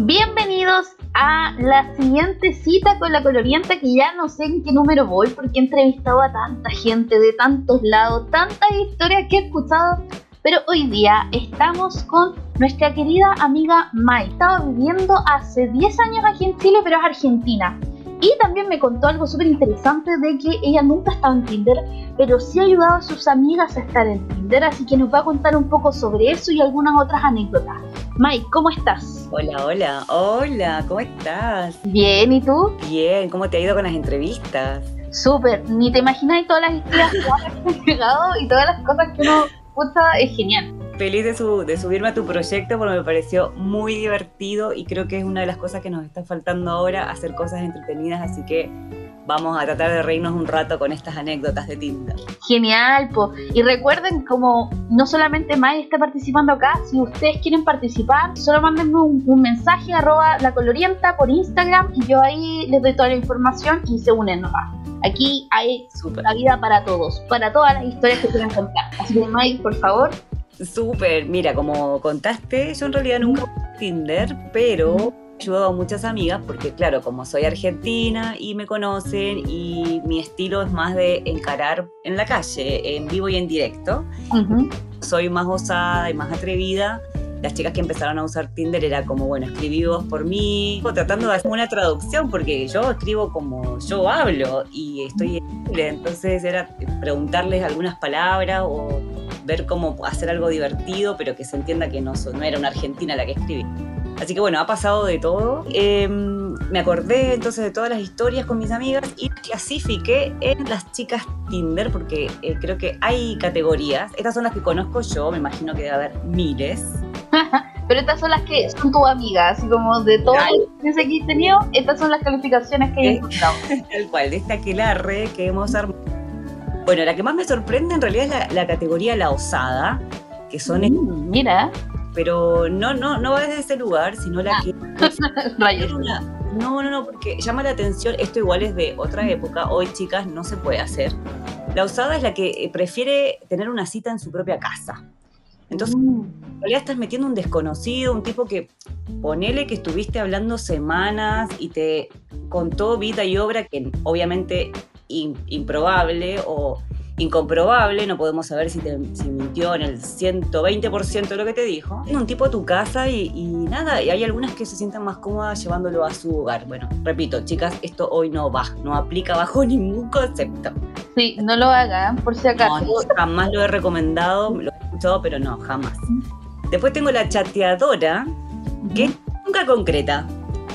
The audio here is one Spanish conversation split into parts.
Bienvenidos a la siguiente cita con la colorienta que ya no sé en qué número voy porque he entrevistado a tanta gente de tantos lados, tantas historias que he escuchado, pero hoy día estamos con nuestra querida amiga Mai. Estaba viviendo hace 10 años aquí en Chile, pero es argentina. Y también me contó algo súper interesante de que ella nunca estaba en Tinder, pero sí ha ayudado a sus amigas a estar en Tinder, así que nos va a contar un poco sobre eso y algunas otras anécdotas. Mike, ¿cómo estás? Hola, hola, hola, ¿cómo estás? Bien, ¿y tú? Bien, ¿cómo te ha ido con las entrevistas? Súper, ni te imaginas todas las historias que han llegado y todas las cosas que uno escucha, es genial feliz de, de, subirme a tu proyecto porque me pareció muy divertido y creo que es una de las cosas que nos está faltando ahora, hacer cosas entretenidas, así que vamos a tratar de reírnos un rato con estas anécdotas de Tinder. Genial, po. Y recuerden, como no solamente Mai está participando acá, si ustedes quieren participar, solo mándenme un, mensaje arroba la colorienta por Instagram y yo ahí les doy toda la información y se unen nomás. Aquí hay Super. la vida para todos, para todas las historias que quieran contar. Así que Mai, por favor, Súper, mira, como contaste, yo en realidad nunca Tinder, pero he ayudado a muchas amigas porque, claro, como soy argentina y me conocen y mi estilo es más de encarar en la calle, en vivo y en directo, soy más osada y más atrevida. Las chicas que empezaron a usar Tinder era como, bueno, escribí vos por mí, tratando de hacer una traducción porque yo escribo como yo hablo y estoy en entonces era preguntarles algunas palabras o ver cómo hacer algo divertido, pero que se entienda que no, no era una argentina la que escribí. Así que bueno, ha pasado de todo. Em, me acordé entonces de todas las historias con mis amigas y clasifiqué en las chicas Tinder porque eh, creo que hay categorías. Estas son las que conozco yo, me imagino que debe haber miles. Pero estas son las que son tus amigas, así como de todo las que he tenido, estas son las calificaciones que he encontrado. Tal cual, de esta aquelarre que hemos armado bueno, la que más me sorprende en realidad es la, categoría La Osada, que son... Mm, mira. Pero no, no, no va desde ese lugar, sino la que... no, no, no, porque llama la atención, esto igual es de otra época, hoy chicas no se puede hacer. La osada es la que eh, prefiere tener una cita en su propia casa. Entonces, mm. en realidad estás metiendo un desconocido, un tipo que ponele que estuviste hablando semanas y te contó vida y obra que obviamente improbable o incomprobable, no podemos saber si, te, mintió en el 120% de lo que te dijo. Es un tipo a tu casa y, nada, y hay algunas que se sienten más cómodas llevándolo a su hogar. Bueno, repito, chicas, esto hoy no va, no aplica bajo ningún concepto. Sí, no lo hagan, por si acaso. jamás lo he recomendado, lo he escuchado, pero no, jamás. Después tengo la chateadora, que nunca concreta.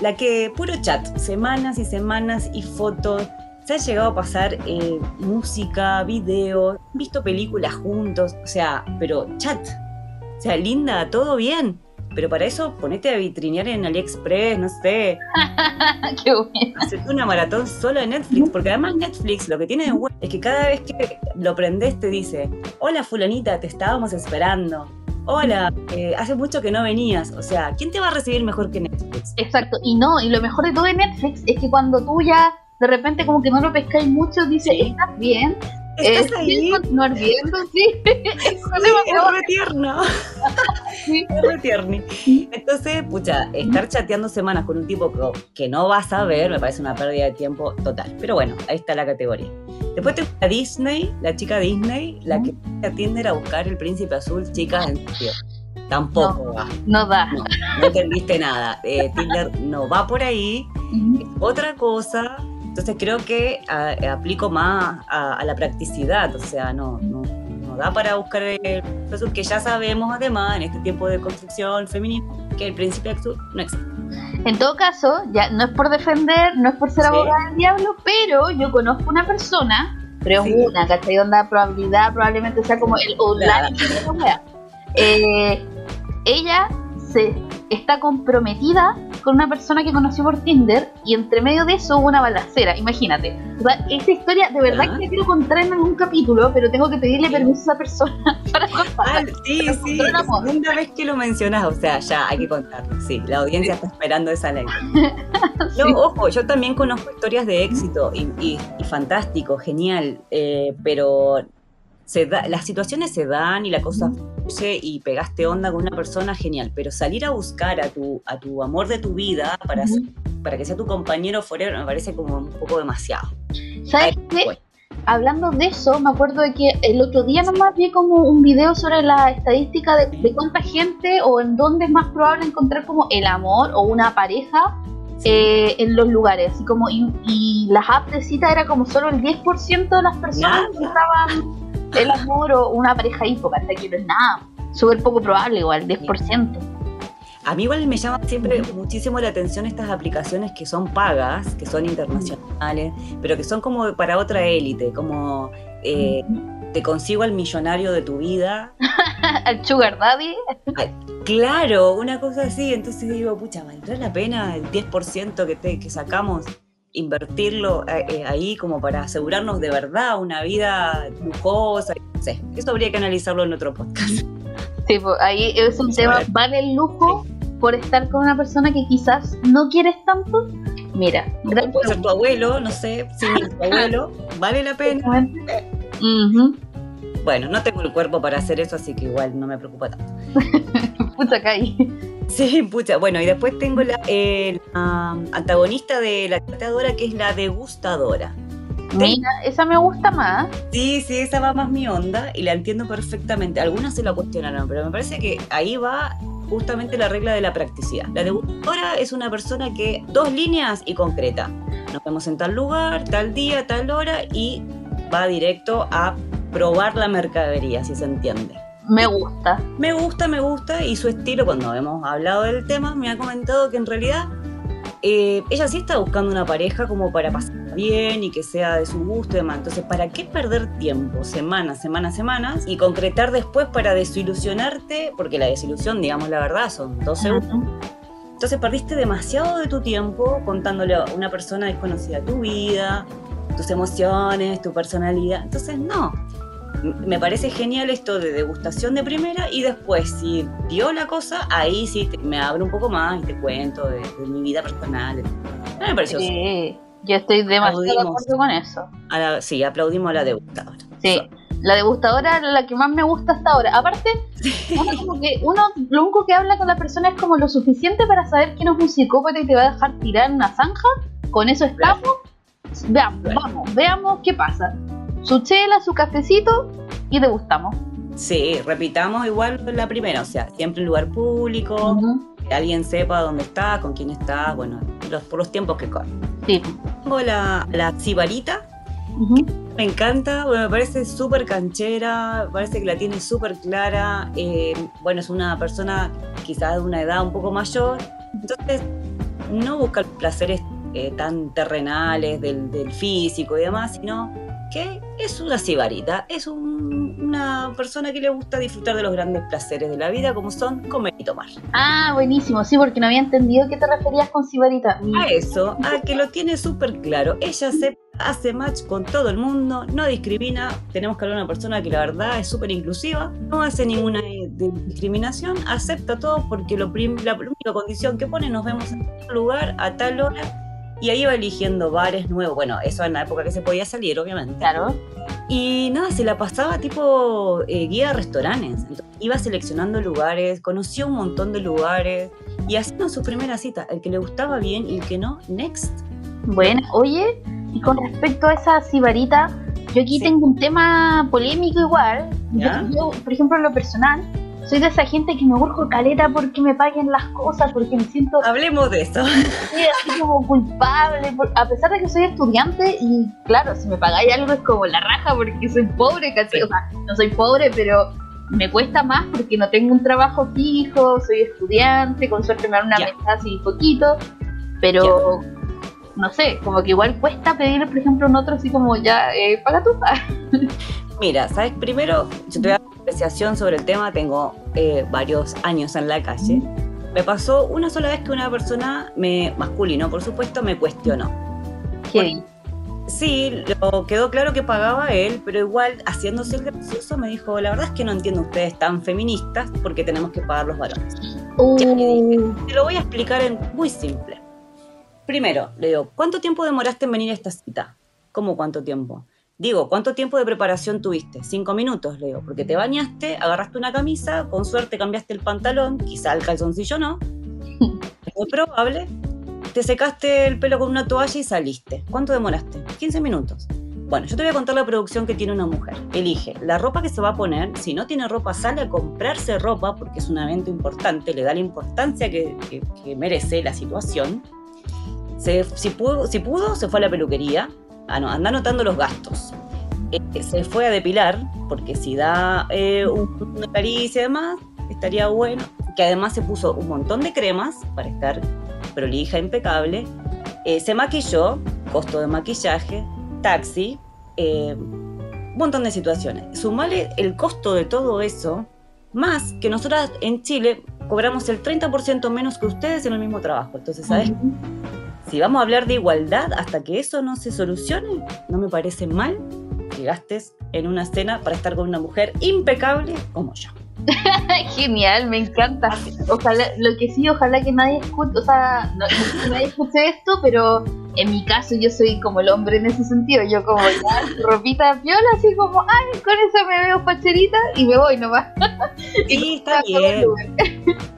La que puro chat, semanas y semanas y fotos se ha llegado a pasar eh, música, video, visto películas juntos, o sea, pero chat. O sea, linda, todo bien. Pero para eso ponete a vitrinear en AliExpress, no sé. Qué bueno. Hacete una maratón solo de Netflix, porque además Netflix lo que tiene de bueno es que cada vez que lo prendes te dice, hola fulanita, te estábamos esperando. Hola, eh, hace mucho que no venías. O sea, ¿quién te va a recibir mejor que Netflix? Exacto, y no, y lo mejor de todo de Netflix es que cuando tú ya de repente como que no lo pescáis mucho, dice, ¿estás bien? ¿Estás eh, ahí? continuar viendo? Sí. es, re tierno. Es re tierno. Entonces, pucha, estar chateando semanas con un tipo que, no vas a ver me parece una pérdida de tiempo total. Pero bueno, ahí está la categoría. Después tengo a Disney, la chica Disney, la que atiende a buscar el príncipe azul, chicas, en serio. Tampoco no, va. No da. No, no entendiste nada. Eh, Tinder no va por ahí. otra cosa entonces creo que aplico más a, la practicidad, o sea, no, no, da para buscar el profesor que ya sabemos además en este tiempo de construcción feminista que el principio actual no existe. En todo caso, ya no es por defender, no es por ser abogada del diablo, pero yo conozco una persona, pero es una, ¿cachai? Onda probabilidad, probablemente sea como el online. Eh, ella se está comprometida con una persona que conoció por Tinder y entre medio de eso hubo una balacera, imagínate. O sea, esta historia de verdad que quiero contar en algún capítulo, pero tengo que pedirle permiso a esa persona para contar. sí, sí, segunda vez que lo mencionas, o sea, ya hay que contarlo, sí, la audiencia está esperando esa ley. No, ojo, yo también conozco historias de éxito y, fantástico, genial, eh, pero se da, las situaciones se dan y la cosa fluye y pegaste onda con una persona, genial. Pero salir a buscar a tu, a tu amor de tu vida para, para que sea tu compañero forever me parece como un poco demasiado. ¿Sabes qué? Hablando de eso, me acuerdo de que el otro día nomás vi como un video sobre la estadística de, cuánta gente o en dónde es más probable encontrar como el amor o una pareja eh, en los lugares. Y, como, y, las apps de cita era como solo el 10% de las personas que estaban el amor o una pareja porque hasta aquí no es nada. Súper poco probable, igual, 10%. A mí igual me llama siempre muchísimo la atención estas aplicaciones que son pagas, que son internacionales, pero que son como para otra élite, como eh, te consigo al millonario de tu vida. al sugar daddy. claro, una cosa así. Entonces digo, pucha, ¿valdrá la pena el 10% que, te, que sacamos? Invertirlo eh, eh, ahí como para asegurarnos de verdad una vida lujosa. No sé, eso habría que analizarlo en otro podcast. Sí, pues ahí es un tema, ¿vale el lujo por estar con una persona que quizás no quieres tanto? Mira, puede ser tu abuelo, no sé, si tu abuelo, ¿vale la pena? Bueno, no tengo el cuerpo para hacer eso, así que igual no me preocupa tanto. Pucha, caí. Sí, pucha. Bueno, y después tengo la, antagonista de la tratadora, que es la degustadora. Mira, esa me gusta más. Sí, sí, esa va más mi onda y la entiendo perfectamente. Algunas se la cuestionaron, pero me parece que ahí va justamente la regla de la practicidad. La degustadora es una persona que dos líneas y concreta. Nos vemos en tal lugar, tal día, tal hora y va directo a probar la mercadería, si se entiende. Me gusta. Me gusta, me gusta. Y su estilo, cuando hemos hablado del tema, me ha comentado que en realidad eh, ella sí está buscando una pareja como para pasar bien y que sea de su gusto y demás. Entonces, ¿para qué perder tiempo, semanas, semanas, semanas, y concretar después para desilusionarte? Porque la desilusión, digamos la verdad, son dos segundos. Entonces perdiste demasiado de tu tiempo contándole a una persona desconocida tu vida, tus emociones, tu personalidad. Entonces, no me parece genial esto de degustación de primera y después, si dio la cosa, ahí sí me abro un poco más y te cuento de, mi vida personal. Me pareció Sí, yo estoy demasiado de acuerdo con eso. sí, aplaudimos a la degustadora. Sí. La degustadora es la que más me gusta hasta ahora. Aparte, uno, como que uno lo único que habla con la persona es como lo suficiente para saber que no es un psicópata y te va a dejar tirar una zanja. Con eso estamos. Veamos, vamos, veamos qué pasa su chela, su cafecito y degustamos. Sí, repitamos igual la primera, o sea, siempre en lugar público, que alguien sepa dónde está, con quién está, bueno, los, por los tiempos que corren. Sí. Tengo la, la cibarita, me encanta, me parece súper canchera, parece que la tiene súper clara, eh, bueno, es una persona quizás de una edad un poco mayor, entonces no busca placeres eh, tan terrenales del, del físico y demás, sino que es una cibarita, es una persona que le gusta disfrutar de los grandes placeres de la vida, como son comer y tomar. Ah, buenísimo, sí, porque no había entendido qué te referías con cibarita. A eso, a que lo tiene súper claro. Ella se hace match con todo el mundo, no discrimina. Tenemos que hablar de una persona que la verdad es súper inclusiva, no hace ninguna discriminación, acepta todo porque lo la única condición que pone, nos vemos en tal lugar a tal hora y ahí iba eligiendo bares nuevos. Bueno, eso en la época que se podía salir, obviamente. Claro. Y nada, se la pasaba tipo eh, guía de restaurantes. iba seleccionando lugares, conoció un montón de lugares y haciendo su primera cita. El que le gustaba bien y el que no, next. Bueno, oye, y con respecto a esa cibarita, yo aquí tengo un tema polémico igual. yo, por ejemplo, en lo personal, soy de esa gente que me busco caleta porque me paguen las cosas, porque me siento... Hablemos de eso. Sí, así como culpable, a pesar de que soy estudiante y claro, si me pagáis algo es como la raja porque soy pobre, casi, o sea, no soy pobre, pero me cuesta más porque no tengo un trabajo fijo, soy estudiante, con suerte me dan una mesa así poquito, pero... No sé, como que igual cuesta pedir, por ejemplo, un otro así como ya, eh, paga tú. Mira, ¿sabes? Primero, yo te voy a apreciación sobre el tema, tengo eh, varios años en la calle. Me pasó una sola vez que una persona, me, masculino por supuesto, me cuestionó. ¿Qué? Sí, lo quedó claro que pagaba él, pero igual haciéndose el gracioso me dijo, la verdad es que no entiendo ustedes tan feministas porque tenemos que pagar los varones. Uh. te lo voy a explicar en muy simple. Primero, le digo, ¿cuánto tiempo demoraste en venir a esta cita? ¿Cómo cuánto tiempo? Digo, ¿cuánto tiempo de preparación tuviste? Cinco minutos, le digo, porque te bañaste, agarraste una camisa, con suerte cambiaste el pantalón, quizá el calzoncillo no, es muy probable, te secaste el pelo con una toalla y saliste. ¿Cuánto demoraste? 15 minutos. Bueno, yo te voy a contar la producción que tiene una mujer. Elige la ropa que se va a poner. Si no tiene ropa, sale a comprarse ropa porque es un evento importante, le da la importancia que, merece la situación. si, pudo, si pudo, se fue a la peluquería. Ah, no, anda anotando los gastos. Eh, se fue a depilar, porque si da eh, una caricia y demás, estaría bueno. Que además se puso un montón de cremas para estar prolija, impecable. Eh, se maquilló, costo de maquillaje, taxi, eh, un montón de situaciones. Sumale el costo de todo eso, más que nosotras en Chile cobramos el 30% menos que ustedes en el mismo trabajo. Entonces, ¿sabes? Si vamos a hablar de igualdad, hasta que eso no se solucione, no me parece mal que gastes en una cena para estar con una mujer impecable como yo. Genial, me encanta. Ojalá, lo que sí, ojalá que nadie escuche, o sea, no, que nadie escuche esto, pero en mi caso yo soy como el hombre en ese sentido. Yo como ya ropita viola, así como, ay, con eso me veo facherita y me voy nomás. Sí, está bien.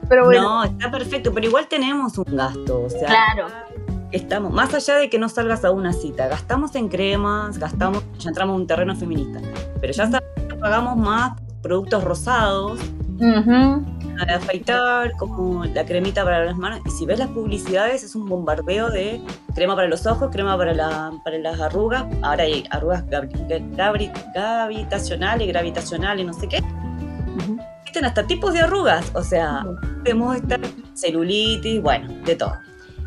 pero bueno. No, está perfecto, pero igual tenemos un gasto, o sea. Claro. Estamos, más allá de que no salgas a una cita, gastamos en cremas, gastamos, ya entramos en un terreno feminista, pero ya sabemos que pagamos más productos rosados, para afeitar, como la cremita para las manos. Y si ves las publicidades, es un bombardeo de crema para los ojos, crema para, la, para las arrugas. Ahora hay arrugas gravitacionales, gravitacionales, no sé qué. Existen hasta tipos de arrugas, o sea, podemos estar celulitis, bueno, de todo.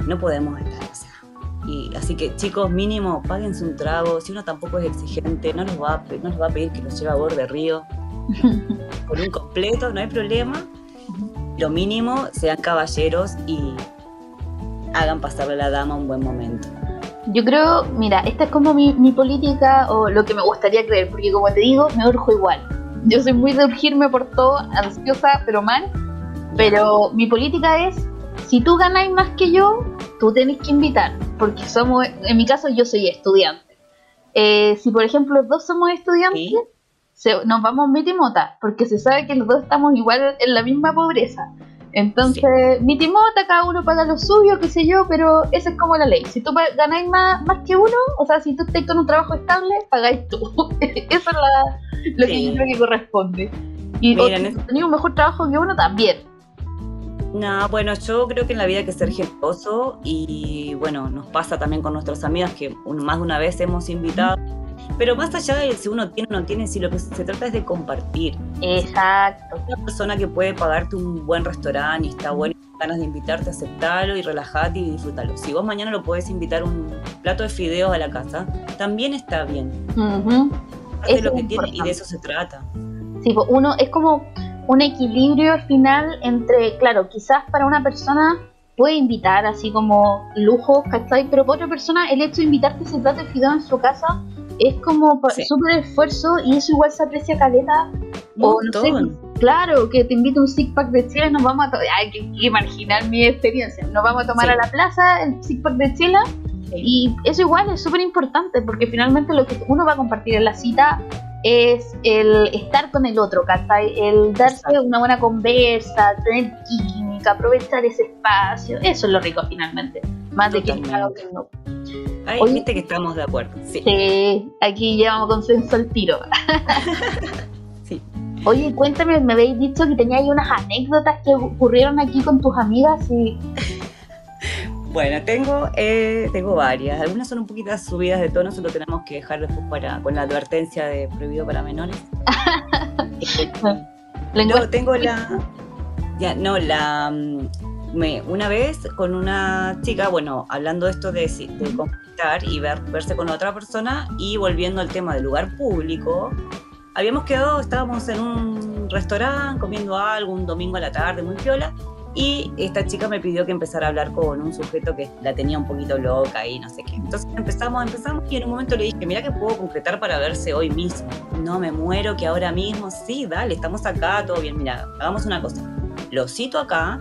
No podemos estar, o sea. Y así que chicos, mínimo, páguense un trago. Si uno tampoco es exigente, no les va a, no les va a pedir que los lleve a borde de río. Con un completo, no hay problema. Lo mínimo, sean caballeros y hagan pasarle a la dama un buen momento. Yo creo, mira, esta es como mi, política o lo que me gustaría creer, porque como te digo, me urjo igual. Yo soy muy de urgirme por todo, ansiosa, pero mal. Pero mi política es, si tú ganáis más que yo, tú tienes que invitar, porque somos, en mi caso yo soy estudiante. Eh, si por ejemplo los dos somos estudiantes, nos vamos mitimota, porque se sabe que los dos estamos igual en la misma pobreza. Entonces, mitimota, cada uno paga lo suyo, qué sé yo, pero esa es como la ley. Si tú ganáis más, más que uno, o sea, si tú estás con un trabajo estable, pagáis tú. Eso es la, lo que yo creo que corresponde. Y si un mejor trabajo que uno, también. No, bueno, yo creo que en la vida hay que ser generoso y bueno, nos pasa también con nuestras amigas que más de una vez hemos invitado pero más allá de si uno tiene o no tiene, si lo que se trata es de compartir. Exacto. Una persona que puede pagarte un buen restaurante y está bueno ganas de invitarte, aceptarlo y relajarte y disfrutarlo. Si vos mañana lo podés invitar un plato de fideos a la casa, también está bien. Es lo que tiene y de eso se trata. Sí, pues uno es como un equilibrio al final entre, claro, quizás para una persona puede invitar así como lujo, ¿cachai? Pero para otra persona el hecho de invitarte ese plato de fideos en su casa es como súper esfuerzo y eso igual se aprecia caleta. O no sé, claro, que te invito un six pack de chela y nos vamos a tomar. Hay que, imaginar mi experiencia. Nos vamos a tomar a la plaza el six pack de chela. Y eso igual es súper importante porque finalmente lo que uno va a compartir en la cita es el estar con el otro, ¿cachai? El darse una buena conversa, tener química, aprovechar ese espacio. Eso es lo rico finalmente. Más de que que no. Ay, viste que estamos de acuerdo. Sí, sí aquí llevamos consenso al tiro. sí. Oye, cuéntame, me habéis dicho que teníais unas anécdotas que ocurrieron aquí con tus amigas y... Bueno, tengo, eh, tengo varias. Algunas son un poquito subidas de tono, solo tenemos que dejar después para, con la advertencia de prohibido para menores. no, tengo la. Ya, no, la. Mm, me, una vez con una chica, bueno, hablando esto de, de y ver, verse con otra persona y volviendo al tema del lugar público, habíamos quedado, estábamos en un restaurante comiendo algo un domingo a la tarde, muy piola, y esta chica me pidió que empezara a hablar con un sujeto que la tenía un poquito loca y no sé qué. Entonces empezamos, empezamos y en un momento le dije, mira que puedo concretar para verse hoy mismo. No me muero que ahora mismo, sí, dale, estamos acá, todo bien, mira, hagamos una cosa. Lo cito acá,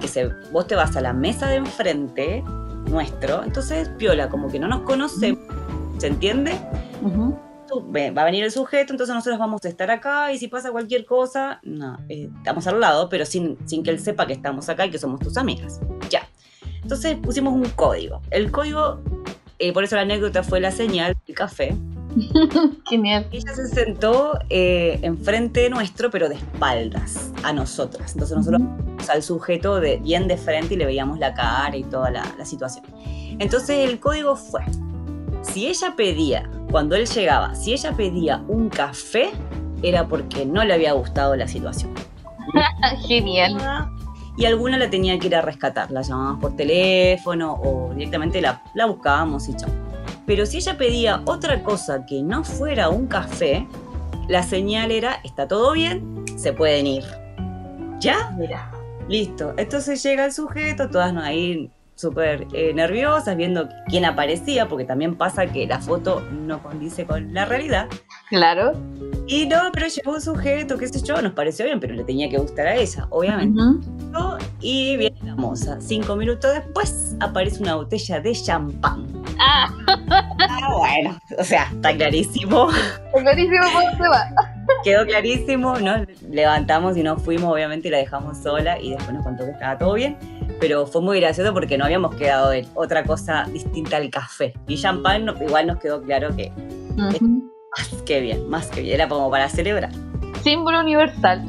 que se, vos te vas a la mesa de enfrente, nuestro. Entonces, piola, como que no nos conocemos, ¿se entiende? Va a venir el sujeto, entonces nosotros vamos a estar acá y si pasa cualquier cosa, no, eh, estamos al lado, pero sin, sin que él sepa que estamos acá y que somos tus amigas. Ya. Entonces pusimos un código. El código, eh, por eso la anécdota fue la señal, el café. Genial. Ella se sentó eh, enfrente nuestro, pero de espaldas a nosotras. Entonces nosotros al sujeto de, bien de frente y le veíamos la cara y toda la, la situación. Entonces el código fue, si ella pedía, cuando él llegaba, si ella pedía un café, era porque no le había gustado la situación. Genial. Y alguna la tenía que ir a rescatar, la llamábamos por teléfono o directamente la, la buscábamos y chao. Pero si ella pedía otra cosa que no fuera un café, la señal era, está todo bien, se pueden ir. ¿Ya? Mira. Listo. Entonces llega el sujeto, todas ahí súper eh, nerviosas, viendo quién aparecía, porque también pasa que la foto no condice con la realidad. Claro. Y no, pero llegó un sujeto, qué sé yo, nos pareció bien, pero le tenía que gustar a ella, obviamente. Ujú. Y viene la moza. Cinco minutos después aparece una botella de champán. Ah, Ah, bueno, o sea, está clarísimo. clarísimo cómo se va. Quedó clarísimo, nos levantamos y nos fuimos, obviamente, y la dejamos sola y después nos contó que estaba todo bien. Pero fue muy gracioso porque no habíamos quedado en otra cosa distinta al café. Y champán igual nos quedó claro que más que bien, más que bien, era como para celebrar. Símbolo universal.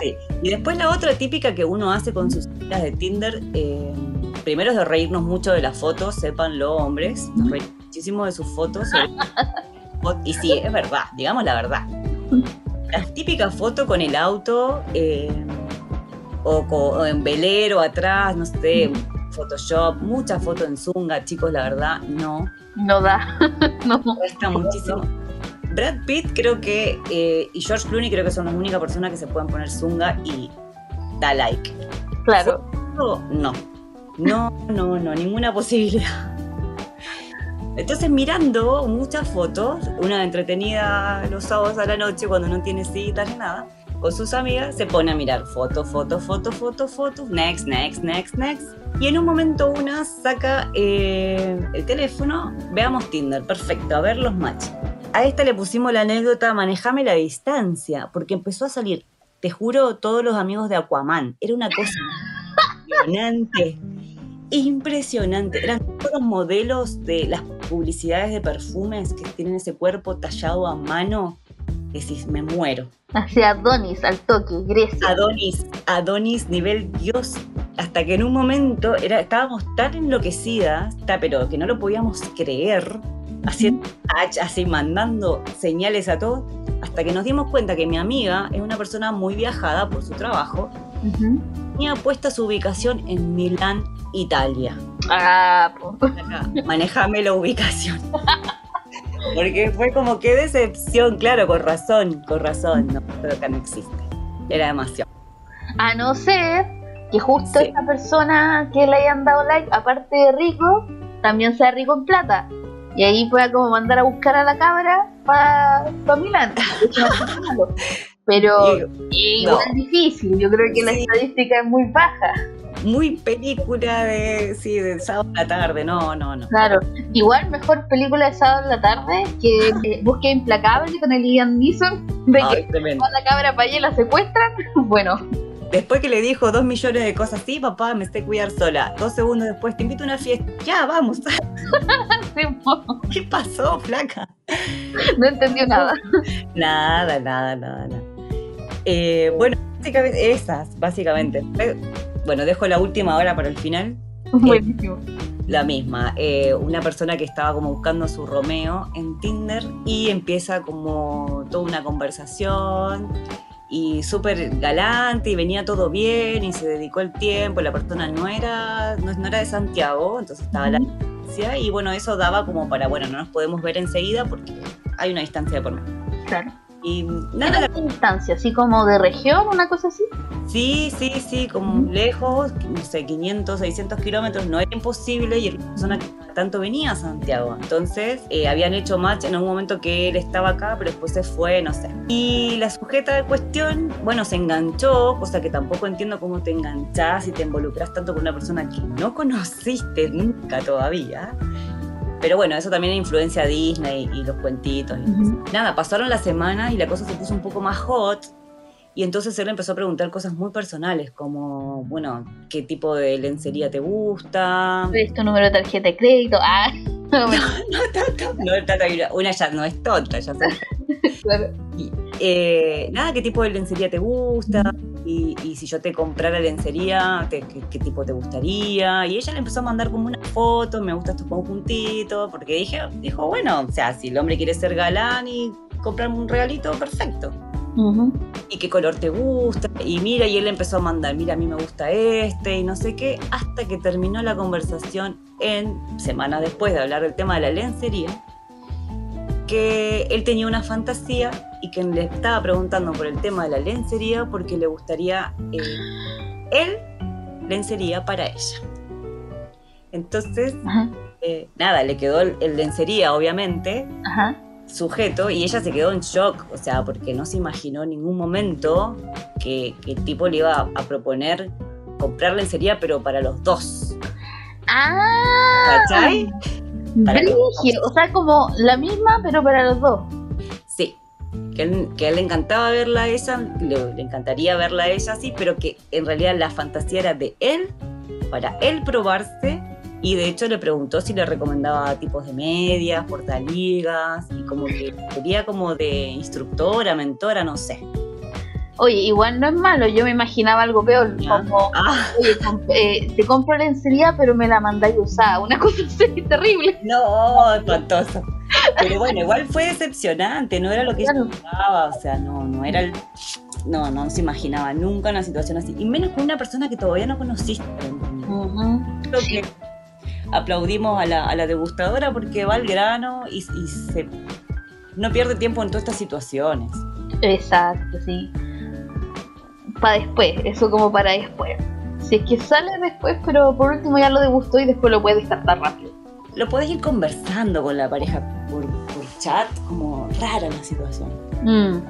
Sí. Y después la otra típica que uno hace con sus citas de Tinder, eh, primero es de reírnos mucho de las fotos, sépanlo hombres, nos reímos muchísimo de sus fotos. Y sí, es verdad, digamos la verdad. La típica foto con el auto eh, o, en velero atrás, no sé, Photoshop, mucha foto en Zunga, chicos, la verdad, no. No da. no. Cuesta muchísimo. Brad Pitt creo que, eh, y George Clooney creo que son las únicas personas que se pueden poner Zunga y da like. Claro. No, no, no, no, no, ninguna posibilidad. Entonces mirando muchas fotos, una entretenida los sábados a la noche cuando no tiene citas ni nada, con sus amigas se pone a mirar foto, foto, foto, foto, foto, next, next, next, next. Y en un momento una saca eh, el teléfono, veamos Tinder, perfecto, a ver los matches. A esta le pusimos la anécdota, manejame la distancia, porque empezó a salir, te juro, todos los amigos de Aquaman. Era una cosa impresionante. Impresionante. Eran todos los modelos de las publicidades de perfumes que tienen ese cuerpo tallado a mano. Decís, me muero. Hacia Adonis, al toque, Grecia. Adonis, Adonis nivel Dios. Hasta que en un momento era, estábamos tan enloquecidas, pero que no lo podíamos creer, haciendo así mandando señales a todos, hasta que nos dimos cuenta que mi amiga es una persona muy viajada por su trabajo, Ujú. tenía puesta su ubicación en Milán, Italia. Ah, manejame la ubicación. Porque fue como que decepción, claro, con razón, con razón, no, pero acá no existe. Era demasiado. A no ser que justo Sí. esa persona que le hayan dado like, aparte de rico, también sea rico en plata. Y ahí pueda como mandar a buscar a la cabra para Milán. No. Pero igual es difícil, yo creo que la estadística es muy baja. muy película de, sí, de sábado a la tarde, no, no, no. Claro, igual mejor película de sábado en la tarde que eh, Implacable con el Ian Neeson, de Ay, que va la cabra para allá y la secuestran. Bueno, Después que le dijo dos millones de cosas, sí, papá, me sé cuidar sola. Dos segundos después, te invito a una fiesta. Ya, vamos. ¿Qué pasó, flaca? no entendió nada. Nada, nada, nada, nada. Eh, bueno, básicamente, esas, básicamente. Bueno, dejo la última hora para el final. Buenísimo. La misma, eh, una persona que estaba como buscando a su Romeo en Tinder y empieza como toda una conversación y súper galante y venía todo bien y se dedicó el tiempo, la persona no era, no, no era de Santiago, entonces estaba la distancia y bueno, eso daba como para, bueno, no nos podemos ver enseguida porque hay una distancia de por medio. Claro. Y ¿Qué nada, tanta distancia? ¿Así como de región, una cosa así? Sí, sí, sí, como Ujú. lejos, no sé, 500, 600 kilómetros, no era imposible y la persona que tanto venía a Santiago. Entonces, eh, habían hecho match en un momento que él estaba acá, pero después se fue, no sé. Y la sujeta de cuestión, bueno, se enganchó, cosa que tampoco entiendo cómo te enganchás y te involucras tanto con una persona que no conociste nunca todavía. Pero bueno, eso también influencia Disney y, los cuentitos. Nada, pasaron las semanas y la cosa se puso un poco más hot. Y entonces él empezó a preguntar cosas muy personales, como, bueno, ¿qué tipo de lencería te gusta? ¿Es tu número de tarjeta de crédito? Ah, no, no, no, no, una ya no es tonta, ya sé. claro. Eh, nada, ¿qué tipo de lencería te gusta? Y, si yo te comprara lencería, ¿qué, tipo te gustaría? Y ella le empezó a mandar como una foto, me gusta estos conjuntitos, porque dije, dijo, bueno, o sea, si el hombre quiere ser galán y comprarme un regalito, perfecto. ¿Y qué color te gusta? Y mira, y él empezó a mandar, mira, a mí me gusta este y no sé qué, hasta que terminó la conversación en, semanas después de hablar del tema de la lencería, que él tenía una fantasía y que le estaba preguntando por el tema de la lencería porque le gustaría eh, él lencería para ella. Entonces, eh, nada, le quedó el, lencería, obviamente, sujeto, y ella se quedó en shock, o sea, porque no se imaginó en ningún momento que, el tipo le iba a, proponer comprar lencería, pero para los dos. ¡Ah! ¿Cachai? O sea, como la misma, pero para los dos. Sí. Que, a él le encantaba verla a ella, le, encantaría verla a ella así, pero que en realidad la fantasía era de él, para él probarse, y de hecho le preguntó si le recomendaba tipos de medias, portaligas, y como que quería como de instructora, mentora, no sé. Oye, igual no es malo, yo me imaginaba algo peor, como, ah. oye, eh, te compro lencería pero me la mandáis usada, una cosa así terrible. No, espantoso. Pero bueno, igual fue decepcionante, no era lo que yo pensaba, o sea, no, no era el... No, no se imaginaba nunca una situación así, y menos con una persona que todavía no conociste. Lo que aplaudimos a la, a la, degustadora porque va al grano y, y se, no pierde tiempo en todas estas situaciones. Exacto, sí para después, eso como para después. Si es que sale después, pero por último ya lo degustó y después lo puedes descartar rápido. Lo puedes ir conversando con la pareja por, chat, como rara la situación. Mm.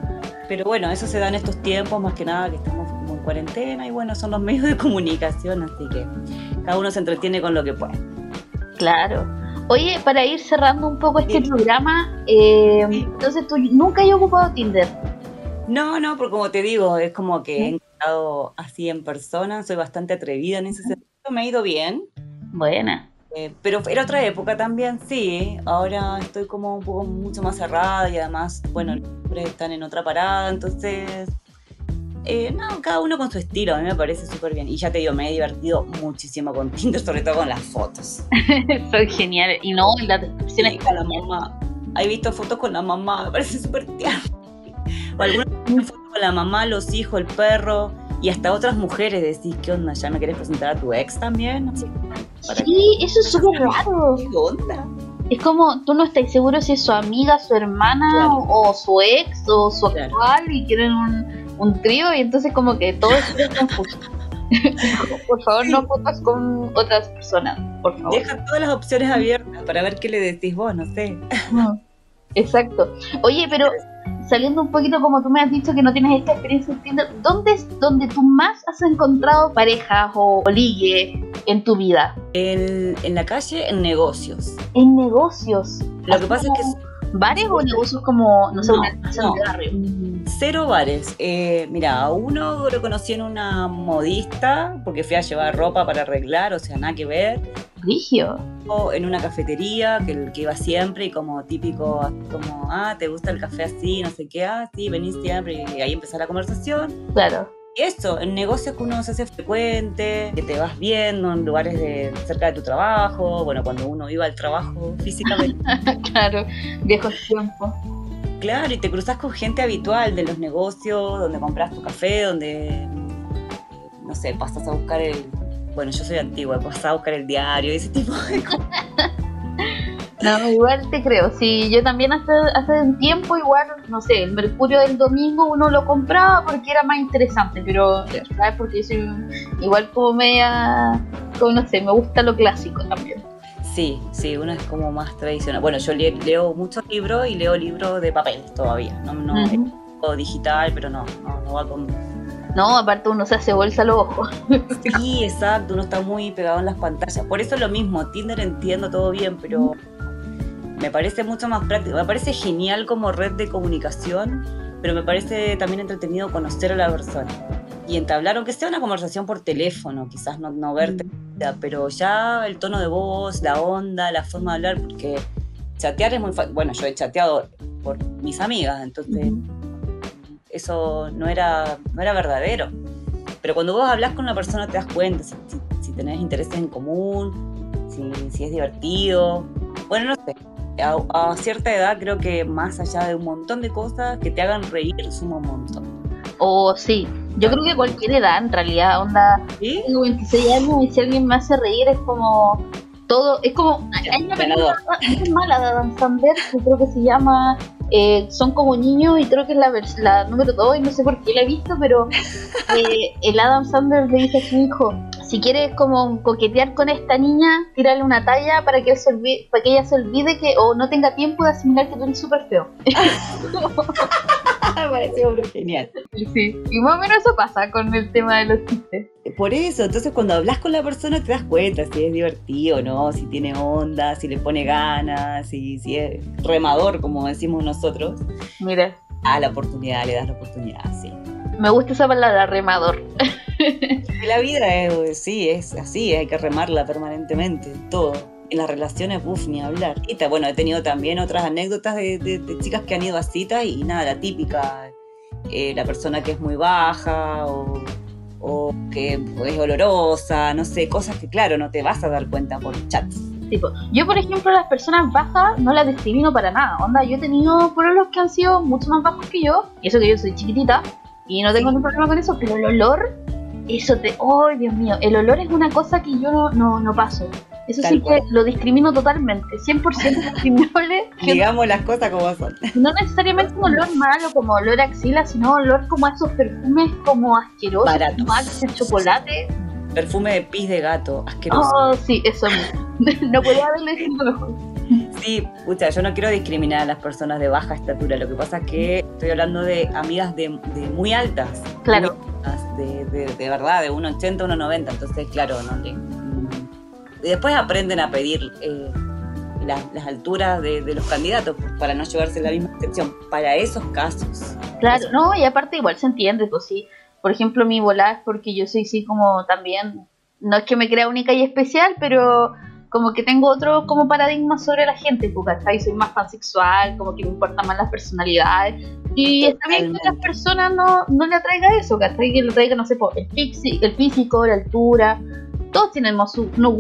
Pero bueno, eso se da en estos tiempos, más que nada que estamos como en cuarentena y bueno, son los medios de comunicación, así que cada uno se entretiene con lo que puede. Claro. Oye, para ir cerrando un poco este programa, eh, entonces tú nunca has ocupado Tinder. No, no, porque como te digo, es como que he encontrado así en persona, soy bastante atrevida en ese sentido, me ha ido bien. Buena. Eh, pero era otra época también, sí. Ahora estoy como un poco mucho más cerrada y además, bueno, los están en otra parada, entonces. Eh, no, cada uno con su estilo, a mí me parece súper bien. Y ya te digo, me he divertido muchísimo con Tinder, sobre todo con las fotos. Soy genial. Y no, la descripción es con la mamá. He visto fotos con la mamá, me parece súper tierno. O alguna foto con la mamá, los hijos, el perro y hasta otras mujeres decís, ¿qué onda? ¿Ya me querés presentar a tu ex también? sí, eso es súper raro. ¿Qué onda? Es como, tú no estás seguro si es su amiga, su hermana o, su ex o su actual y quieren un, un trío y entonces como que todo es confuso. por favor, no fotos con otras personas, por favor. Deja todas las opciones abiertas para ver qué le decís vos, no sé. Exacto. Oye, pero saliendo un poquito como tú me has dicho que no tienes esta experiencia en Tinder, ¿dónde es donde tú más has encontrado parejas o, ligue en tu vida? En, en, la calle, en negocios. En negocios. Lo que pasa es que... ¿Bares o negocios como, no sé, una no, barrio? Cero bares. Eh, mira, a uno lo conocí en una modista porque fui a llevar ropa para arreglar, o sea, nada que ver en una cafetería que, que iba siempre y como típico, como, ah, ¿te gusta el café así? No sé qué, ah, sí, venís siempre y ahí empezó la conversación. Claro. Y eso, en negocios que uno se hace frecuente, que te vas viendo en lugares de, cerca de tu trabajo, bueno, cuando uno iba al trabajo físicamente. claro, viejos tiempos. Claro, y te cruzas con gente habitual de los negocios, donde compras tu café, donde, no sé, pasas a buscar el, bueno, yo soy antigua, pasaba a buscar el diario y ese tipo de cosas. No, igual te creo. Sí, yo también hace, hace un tiempo, igual, no sé, el Mercurio del domingo uno lo compraba porque era más interesante, pero, ¿sabes? Porque yo soy igual como media, como no sé, me gusta lo clásico también. Sí, sí, uno es como más tradicional. Bueno, yo leo muchos libros y leo libros de papel todavía, no, no digital, pero no, no, no va con no, aparte uno se hace bolsa los ojos. Sí, exacto, uno está muy pegado en las pantallas. Por eso es lo mismo, Tinder entiendo todo bien, pero me parece mucho más práctico, me parece genial como red de comunicación, pero me parece también entretenido conocer a la persona y entablar, aunque sea una conversación por teléfono, quizás no, no verte, mm. pero ya el tono de voz, la onda, la forma de hablar, porque chatear es muy fácil. Bueno, yo he chateado por mis amigas, entonces eso no era, no era verdadero. Pero cuando vos hablas con una persona te das cuenta si, si, tenés intereses en común, si, si, es divertido. Bueno, no sé. A, cierta edad creo que más allá de un montón de cosas que te hagan reír suma un montón. O sí, yo creo que cualquier edad en realidad, onda, tengo 26 años y si alguien me hace reír es como todo, es como, hay una película muy mala de Adam Sandler que creo que se llama eh, Son como niños y creo que es la, la número 2 y no sé por qué la he visto, pero eh, el Adam Sandler le dice a su hijo, si quieres como coquetear con esta niña, tírale una talla para que, para que ella se olvide que o no tenga tiempo de asimilar que tú eres súper feo. Me pareció genial. Sí, y más o menos eso pasa con el tema de los chistes. Por eso, entonces cuando hablas con la persona te das cuenta si es divertido, ¿no? Si tiene onda, si le pone ganas, si, si es remador, como decimos nosotros. Mira. A la oportunidad, le das la oportunidad, sí. Me gusta esa palabra, remador. La vida es, sí, es así, hay que remarla permanentemente, todo. En las relaciones, uff, ni hablar. Y bueno, he tenido también otras anécdotas de, chicas que han ido a citas y, nada, la típica, eh, la persona que es muy baja o, o que es olorosa, no sé, cosas que claro, no te vas a dar cuenta por chats. Tipo, yo por ejemplo las personas bajas no las discrimino para nada, onda, yo he tenido los que han sido mucho más bajos que yo, y eso que yo soy chiquitita, y no tengo ningún problema con eso, pero el olor, eso te. ¡Oh, Dios mío! El olor es una cosa que yo no, no, no paso. Eso sí que lo discrimino totalmente, 100% discriminable. Digamos las cosas como son. No necesariamente un olor malo como olor a axila, sino olor como a esos perfumes como asquerosos, Baratos. como de chocolate. Perfume de pis de gato, asqueroso. Oh, sí, eso no podía haberlo escrito mejor. Sí, pucha, yo no quiero discriminar a las personas de baja estatura. Lo que pasa es que estoy hablando de amigas de, muy altas. Claro. De, de, verdad, de 1,80, 1,90. Entonces, claro, no le. Y después aprenden a pedir eh, las, alturas de, los candidatos para no llevarse la misma excepción. Para esos casos. Claro, no, y aparte igual se entiende, pues sí. Por ejemplo, mi volá es porque yo soy sí como también. No es que me crea única y especial, pero como que tengo otro como paradigma sobre la gente, porque soy más pansexual, como que me importan más las personalidades. Y está bien que las personas no, no le atraiga eso, ¿cachai? Que le traiga, no sé, el, físico, el físico, la altura. Todos tenemos su, no,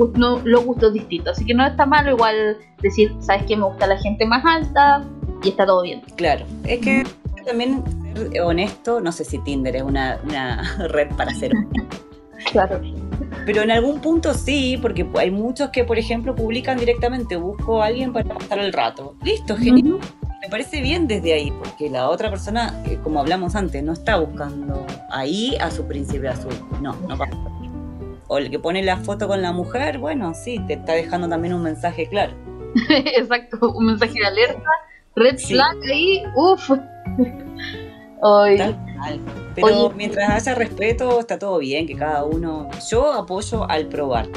los gustos distintos, así que no está malo igual decir, ¿sabes qué? Me gusta la gente más alta y está todo bien. Claro, es que también ser honesto, no sé si Tinder es una, una red para ser. claro. Pero en algún punto sí, porque hay muchos que, por ejemplo, publican directamente, busco a alguien para pasar el rato. Listo, genial. Me parece bien desde ahí, porque la otra persona, eh, como hablamos antes, no está buscando ahí a su príncipe azul. No, no pasa. O el que pone la foto con la mujer, bueno, sí, te está dejando también un mensaje claro. Exacto, un mensaje de alerta, red flag ahí, uff. Tal pero mientras haya respeto, está todo bien, que cada uno. Yo apoyo al probar.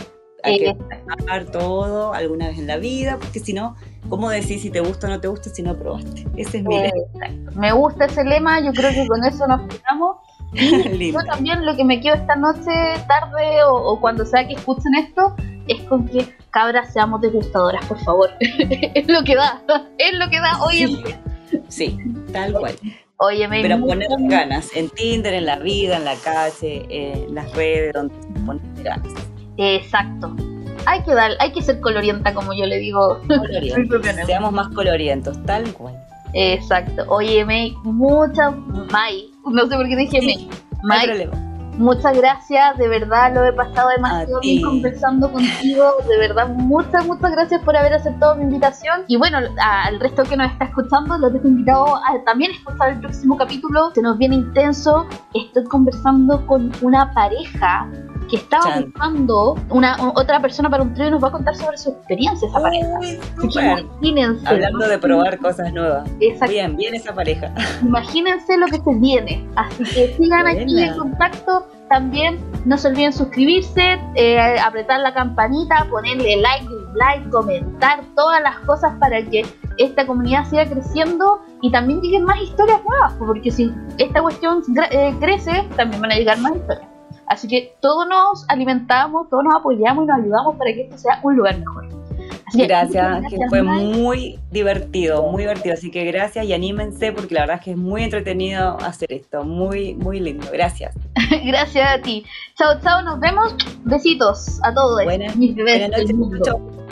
Hay que probar todo alguna vez en la vida, porque si no, ¿cómo decís si te gusta o no te gusta si no probaste? Ese es mi lema. Me gusta ese lema, yo creo que con eso nos quedamos. yo también lo que me quedo esta noche, tarde o, cuando sea que escuchen esto, es con que cabras seamos degustadoras, por favor. es lo que da, es lo que da hoy en día. Sí, tal cual. Oye, me Pero poner ganas en Tinder, en la vida, en la calle, en las redes, donde poner ganas. Exacto. Hay que dar, hay que ser colorienta, como yo le digo. Seamos más colorientos, tal cual. Exacto. Oye, May, muchas. May, no sé por qué dije May. No hay problema. Muchas gracias, de verdad lo he pasado demasiado bien conversando contigo, de verdad muchas, muchas gracias por haber aceptado mi invitación. Y bueno, al resto que nos está escuchando, los dejo invitados a también escuchar el próximo capítulo, se nos viene intenso, estoy conversando con una pareja que estaba buscando una, otra persona para un trío y nos va a contar sobre su experiencia esa pareja. imagínense. Hablando de probar cosas nuevas. Bien, bien esa pareja. Imagínense lo que se viene. Así que sigan aquí en contacto. También no se olviden suscribirse, eh, apretar la campanita, ponerle like, like, comentar todas las cosas para que esta comunidad siga creciendo y también lleguen más historias nuevas, porque si esta cuestión eh, crece, también van a llegar más historias. Así que todos nos alimentamos, todos nos apoyamos y nos ayudamos para que esto sea un lugar mejor. gracias, que fue muy divertido, muy divertido. Así que gracias y anímense porque la verdad es que es muy entretenido hacer esto. Muy, muy lindo. Gracias. gracias a ti. Chao, chao, nos vemos. Besitos a todos. Buenas, buenas noches.